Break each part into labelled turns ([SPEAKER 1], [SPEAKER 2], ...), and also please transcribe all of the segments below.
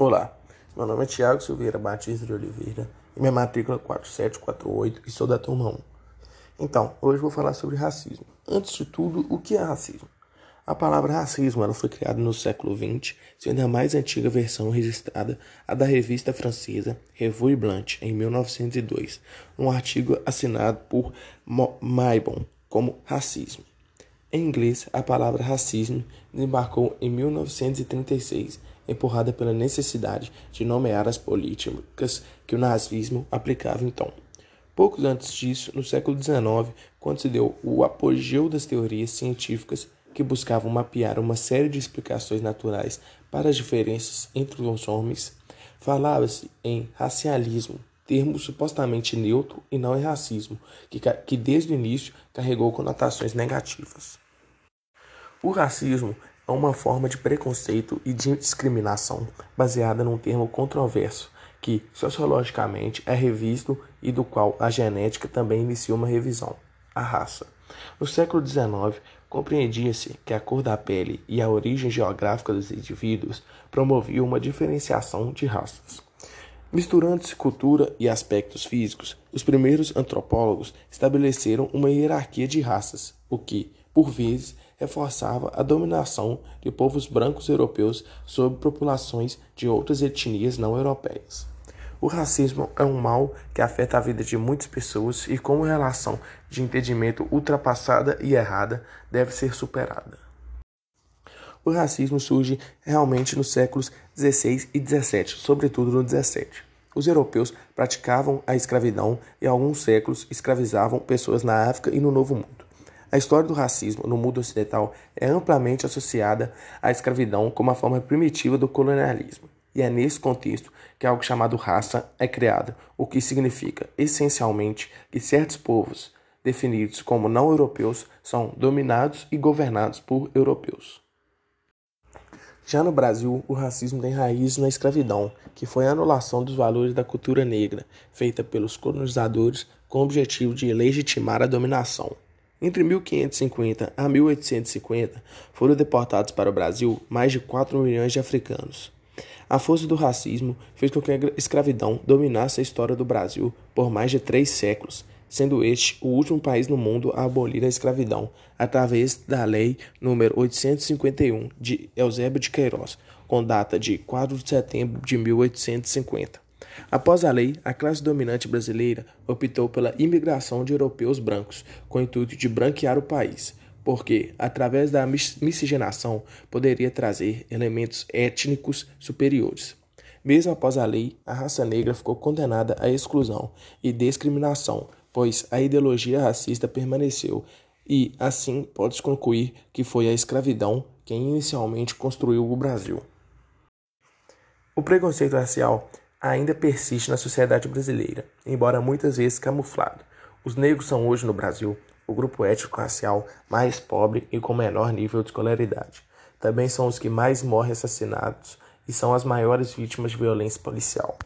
[SPEAKER 1] Olá, meu nome é Tiago Silveira Batista de Oliveira e minha matrícula é 4748 e sou da turma 1. Então, hoje vou falar sobre racismo. Antes de tudo, o que é racismo? A palavra racismo ela foi criada no século XX, sendo a mais antiga versão registrada a da revista francesa Revue Blanche, em 1902, um artigo assinado por Maibon como racismo. Em inglês, a palavra racismo desembarcou em 1936, empurrada pela necessidade de nomear as políticas que o nazismo aplicava então. Poucos antes disso, no século XIX, quando se deu o apogeu das teorias científicas que buscavam mapear uma série de explicações naturais para as diferenças entre os homens, falava-se em racialismo, termo supostamente neutro e não é racismo, que, que desde o início carregou conotações negativas. O racismo é uma forma de preconceito e de discriminação baseada num termo controverso que, sociologicamente, é revisto e do qual a genética também inicia uma revisão: a raça. No século XIX, compreendia-se que a cor da pele e a origem geográfica dos indivíduos promoviam uma diferenciação de raças. Misturando-se cultura e aspectos físicos, os primeiros antropólogos estabeleceram uma hierarquia de raças, o que, por vezes, reforçava a dominação de povos brancos europeus sobre populações de outras etnias não europeias. O racismo é um mal que afeta a vida de muitas pessoas e, como relação de entendimento ultrapassada e errada, deve ser superada. O racismo surge realmente nos séculos XVI e XVII, sobretudo no XVII. Os europeus praticavam a escravidão e, há alguns séculos, escravizavam pessoas na África e no Novo Mundo. A história do racismo no mundo ocidental é amplamente associada à escravidão como a forma primitiva do colonialismo. E é nesse contexto que algo chamado raça é criado, o que significa, essencialmente, que certos povos, definidos como não europeus, são dominados e governados por europeus. Já no Brasil, o racismo tem raiz na escravidão, que foi a anulação dos valores da cultura negra, feita pelos colonizadores com o objetivo de legitimar a dominação. Entre 1550 a 1850, foram deportados para o Brasil mais de 4 milhões de africanos. A força do racismo fez com que a escravidão dominasse a história do Brasil por mais de três séculos, sendo este o último país no mundo a abolir a escravidão, através da Lei nº 851 de Eusébio de Queiroz, com data de 4 de setembro de 1850. Após a lei, a classe dominante brasileira optou pela imigração de europeus brancos, com o intuito de branquear o país, porque, através da miscigenação, poderia trazer elementos étnicos superiores. Mesmo após a lei, a raça negra ficou condenada à exclusão e discriminação, pois a ideologia racista permaneceu, e assim pode-se concluir que foi a escravidão quem inicialmente construiu o Brasil. O preconceito racial ainda persiste na sociedade brasileira, embora muitas vezes camuflado. Os negros são hoje no Brasil o grupo étnico-racial mais pobre e com menor nível de escolaridade. Também são os que mais morrem assassinados e são as maiores vítimas de violência policial.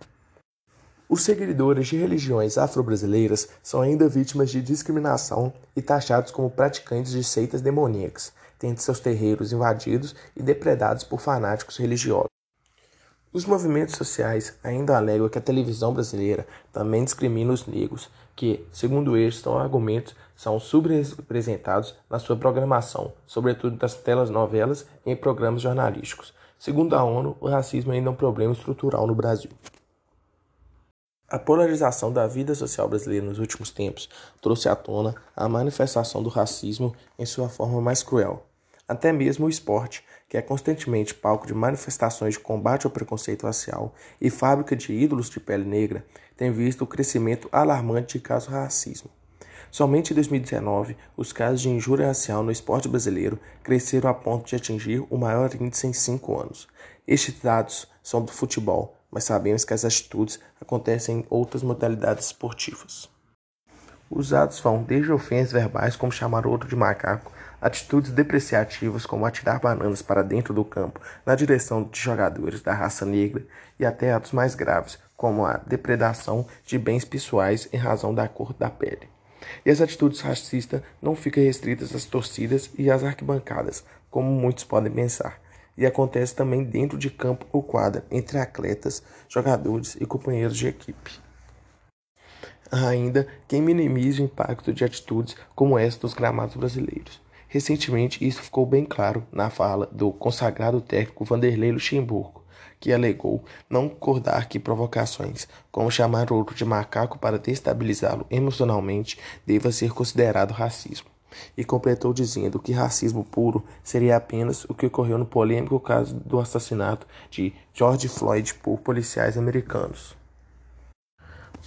[SPEAKER 1] Os seguidores de religiões afro-brasileiras são ainda vítimas de discriminação e taxados como praticantes de seitas demoníacas, tendo seus terreiros invadidos e depredados por fanáticos religiosos. Os movimentos sociais ainda alegam que a televisão brasileira também discrimina os negros, que, segundo eles, são argumentos, são subrepresentados na sua programação, sobretudo das telas novelas e em programas jornalísticos. Segundo a ONU, o racismo ainda é um problema estrutural no Brasil. A polarização da vida social brasileira nos últimos tempos trouxe à tona a manifestação do racismo em sua forma mais cruel. Até mesmo o esporte, que é constantemente palco de manifestações de combate ao preconceito racial e fábrica de ídolos de pele negra, tem visto o crescimento alarmante de casos de racismo. Somente em 2019, os casos de injúria racial no esporte brasileiro cresceram a ponto de atingir o maior índice em cinco anos. Estes dados são do futebol, mas sabemos que as atitudes acontecem em outras modalidades esportivas. Os atos vão desde ofensas verbais, como chamar outro de macaco, atitudes depreciativas, como atirar bananas para dentro do campo na direção de jogadores da raça negra, e até atos mais graves, como a depredação de bens pessoais em razão da cor da pele. E as atitudes racistas não ficam restritas às torcidas e às arquibancadas, como muitos podem pensar. e acontece também dentro de campo ou quadra, entre atletas, jogadores e companheiros de equipe. Ainda quem minimize o impacto de atitudes como essa dos gramados brasileiros. Recentemente, isso ficou bem claro na fala do consagrado técnico Vanderlei Luxemburgo, que alegou não concordar que provocações, como chamar outro de macaco para destabilizá-lo emocionalmente, deva ser considerado racismo. E completou dizendo que racismo puro seria apenas o que ocorreu no polêmico caso do assassinato de George Floyd por policiais americanos.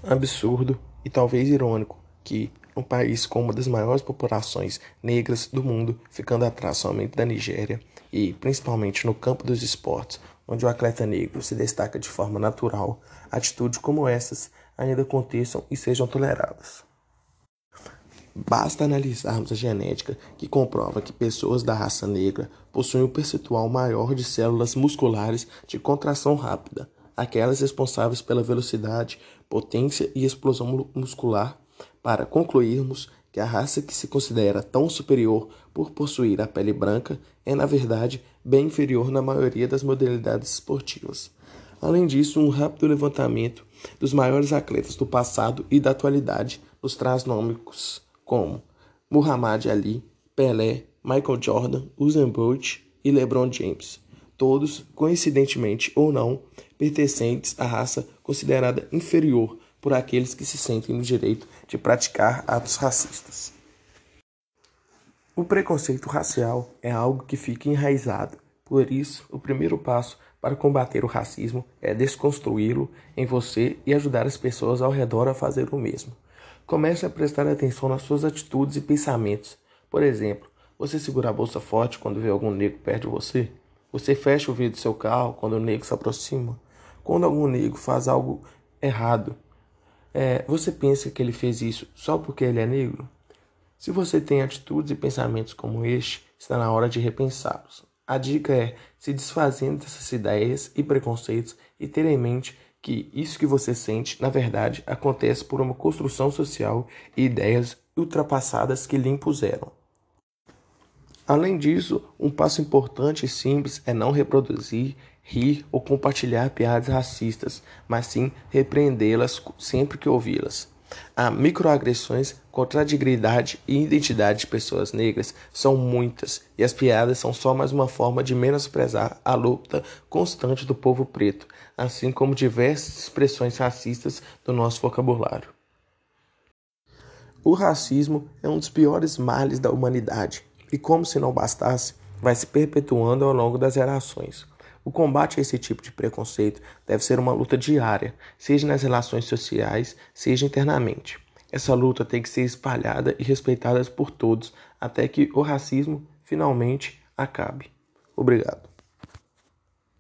[SPEAKER 1] Absurdo e talvez irônico que um país com uma das maiores populações negras do mundo, ficando atrás somente da Nigéria, e principalmente no campo dos esportes, onde o atleta negro se destaca de forma natural, atitudes como essas ainda aconteçam e sejam toleradas. Basta analisarmos a genética que comprova que pessoas da raça negra possuem um percentual maior de células musculares de contração rápida, aquelas responsáveis pela velocidade, potência e explosão muscular, para concluirmos que a raça que se considera tão superior por possuir a pele branca é, na verdade, bem inferior na maioria das modalidades esportivas. Além disso, um rápido levantamento dos maiores atletas do passado e da atualidade nos traz nomes como Muhammad Ali, Pelé, Michael Jordan, Usain Bolt e LeBron James, todos, coincidentemente ou não, pertencentes à raça considerada inferior por aqueles que se sentem no direito de praticar atos racistas. O preconceito racial é algo que fica enraizado. Por isso, o primeiro passo para combater o racismo é desconstruí-lo em você e ajudar as pessoas ao redor a fazer o mesmo. Comece a prestar atenção nas suas atitudes e pensamentos. Por exemplo, você segura a bolsa forte quando vê algum negro perto de você? Você fecha o vidro do seu carro quando o negro se aproxima? Quando algum negro faz algo errado, é, você pensa que ele fez isso só porque ele é negro? Se você tem atitudes e pensamentos como este, está na hora de repensá-los. A dica é se desfazendo dessas ideias e preconceitos e ter em mente que isso que você sente, na verdade, acontece por uma construção social e ideias ultrapassadas que lhe impuseram. Além disso, um passo importante e simples é não reproduzir, rir ou compartilhar piadas racistas, mas sim repreendê-las sempre que ouvi-las. Há microagressões contra a dignidade e identidade de pessoas negras são muitas, e as piadas são só mais uma forma de menosprezar a luta constante do povo preto, assim como diversas expressões racistas do nosso vocabulário. O racismo é um dos piores males da humanidade e, como se não bastasse, vai se perpetuando ao longo das gerações. O combate a esse tipo de preconceito deve ser uma luta diária, seja nas relações sociais, seja internamente. Essa luta tem que ser espalhada e respeitada por todos até que o racismo finalmente acabe. Obrigado.